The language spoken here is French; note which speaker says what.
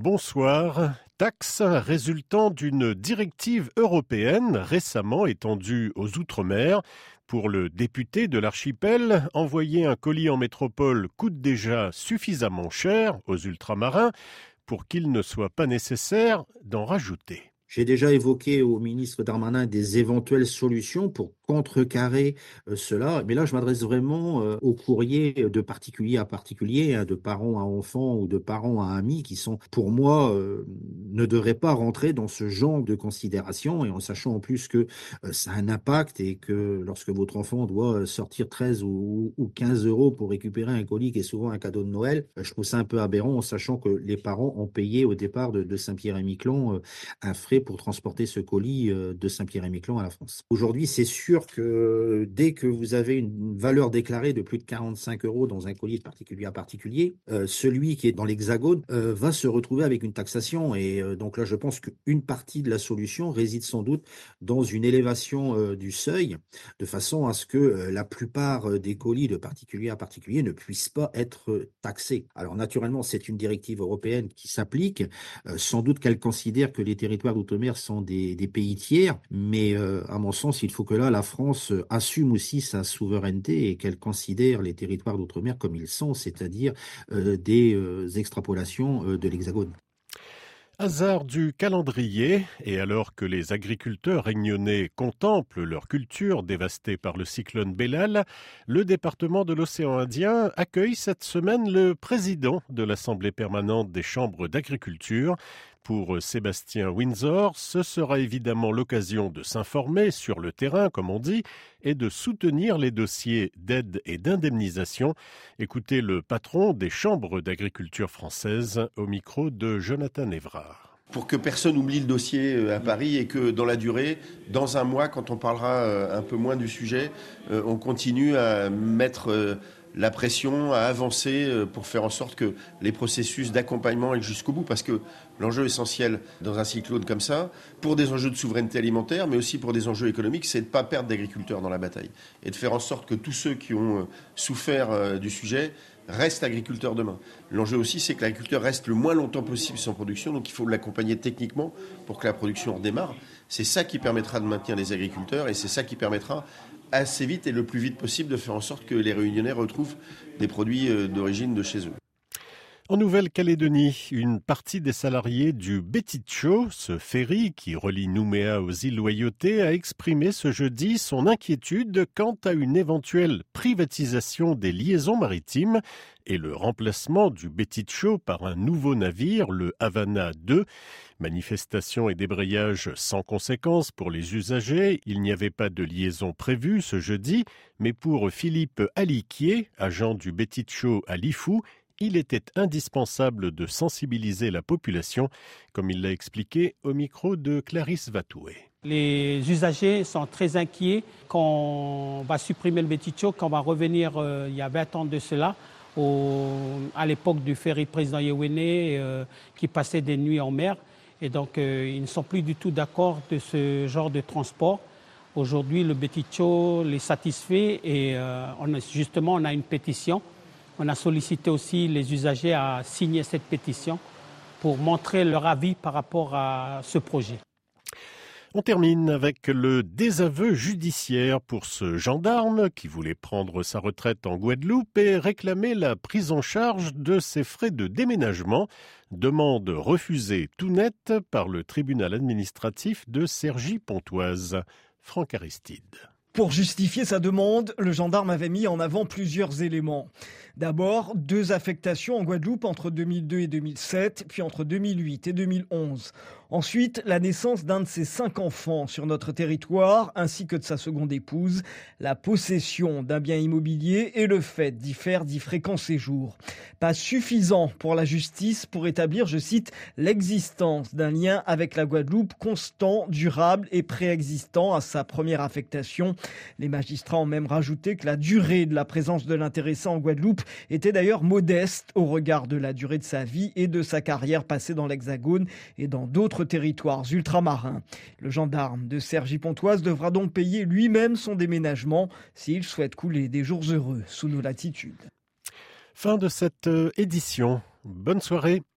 Speaker 1: bonsoir. Taxe résultant d'une directive européenne récemment étendue aux Outre-mer. Pour le député de l'archipel, envoyer un colis en métropole coûte déjà suffisamment cher aux ultramarins pour qu'il ne soit pas nécessaire d'en rajouter.
Speaker 2: J'ai déjà évoqué au ministre Darmanin des éventuelles solutions pour contrecarrer euh, cela. Mais là, je m'adresse vraiment euh, aux courriers de particulier à particulier, hein, de parents à enfants ou de parents à amis qui sont, pour moi, euh, ne devraient pas rentrer dans ce genre de considération et en sachant en plus que ça a un impact et que lorsque votre enfant doit sortir 13 ou, 15 euros pour récupérer un colis qui est souvent un cadeau de Noël, je trouve ça un peu aberrant en sachant que les parents ont payé au départ de, de Saint-Pierre-et-Miquelon un frais pour transporter ce colis euh, de Saint-Pierre-et-Miquelon à la France. Aujourd'hui, c'est sûr que dès que vous avez une valeur déclarée de plus de 45 euros dans un colis de particulier à particulier, euh, celui qui est dans l'hexagone euh, va se retrouver avec une taxation. Et donc là, je pense qu'une partie de la solution réside sans doute dans une élévation du seuil, de façon à ce que la plupart des colis de particulier à particulier ne puissent pas être taxés. Alors naturellement, c'est une directive européenne qui s'applique. sans doute qu'elle considère que les territoires d'outre sont des, pays tiers, mais euh, à mon sens, il faut que là, la France assume aussi sa souveraineté et qu'elle considère les territoires d'outre-mer comme ils sont, c'est-à-dire euh, des euh, extrapolations de l'Hexagone.
Speaker 1: Hasard du calendrier, et alors que les agriculteurs réunionnais contemplent leur culture dévastée par le cyclone Bellal, le département de l'océan Indien accueille cette semaine le président de l'Assemblée permanente des chambres d'agriculture. Pour Sébastien Windsor, ce sera évidemment l'occasion de s'informer sur le terrain, comme on dit, et de soutenir les dossiers d'aide et d'indemnisation. Écoutez le patron des chambres d'agriculture françaises au micro de Jonathan Evrard
Speaker 3: pour que personne oublie le dossier euh, à Paris et que dans la durée, dans un mois, quand on parlera euh, un peu moins du sujet, euh, on continue à mettre la pression à avancer euh, pour faire en sorte que les processus d'accompagnement aillent jusqu'au bout. Parce que l'enjeu essentiel dans un cyclone comme ça, pour des enjeux de souveraineté alimentaire, mais aussi pour des enjeux économiques, c'est de ne pas perdre d'agriculteurs dans la bataille. Et de faire en sorte que tous ceux qui ont euh, souffert euh, du sujet restent agriculteurs demain. L'enjeu aussi, c'est que l'agriculteur reste le moins longtemps possible sans production, donc il faut l'accompagner techniquement pour que la production redémarre. C'est ça qui permettra de maintenir les agriculteurs et c'est ça qui permettra assez vite et le plus vite possible de faire en sorte que les réunionnais retrouvent des produits euh, d'origine de chez eux.
Speaker 1: En Nouvelle-Calédonie, une partie des salariés du Betitcho, ce ferry qui relie Nouméa aux îles Loyauté, a exprimé ce jeudi son inquiétude quant à une éventuelle privatisation des liaisons maritimes et le remplacement du Betitcho par un nouveau navire, le Havana 2. Manifestation et débrayage sans conséquence pour les usagers. Il n'y avait pas de liaison prévue ce jeudi, mais pour Philippe Aliquier, agent du Betitcho à Lifou, il était indispensable de sensibiliser la population, comme il l'a expliqué au micro de Clarisse Vatoué.
Speaker 4: Les usagers sont très inquiets quand on va supprimer le Betitcho, quand on va revenir euh, il y a 20 ans de cela, à l'époque du ferry président Yewene euh, qui passait des nuits en mer. Et donc, euh, ils ne sont plus du tout d'accord de ce genre de transport. Aujourd'hui, le Betitcho les satisfait et justement, on a une pétition on a sollicité aussi les usagers à signer cette pétition pour montrer leur avis par rapport à ce projet.
Speaker 1: On termine avec le désaveu judiciaire pour ce gendarme qui voulait prendre sa retraite en Guadeloupe et réclamer la prise en charge de ses frais de déménagement. Demande refusée tout net par le tribunal administratif de Cergy-Pontoise. Franck Aristide.
Speaker 5: Pour justifier sa demande, le gendarme avait mis en avant plusieurs éléments. D'abord, deux affectations en Guadeloupe entre 2002 et 2007, puis entre 2008 et 2011. Ensuite, la naissance d'un de ses cinq enfants sur notre territoire, ainsi que de sa seconde épouse, la possession d'un bien immobilier et le fait d'y faire d'y fréquents séjours. Pas suffisant pour la justice pour établir, je cite, l'existence d'un lien avec la Guadeloupe constant, durable et préexistant à sa première affectation. Les magistrats ont même rajouté que la durée de la présence de l'intéressé en Guadeloupe était d'ailleurs modeste au regard de la durée de sa vie et de sa carrière passée dans l'Hexagone et dans d'autres territoires ultramarins. Le gendarme de Cergy-Pontoise devra donc payer lui-même son déménagement s'il souhaite couler des jours heureux sous nos latitudes.
Speaker 1: Fin de cette euh, édition. Bonne soirée.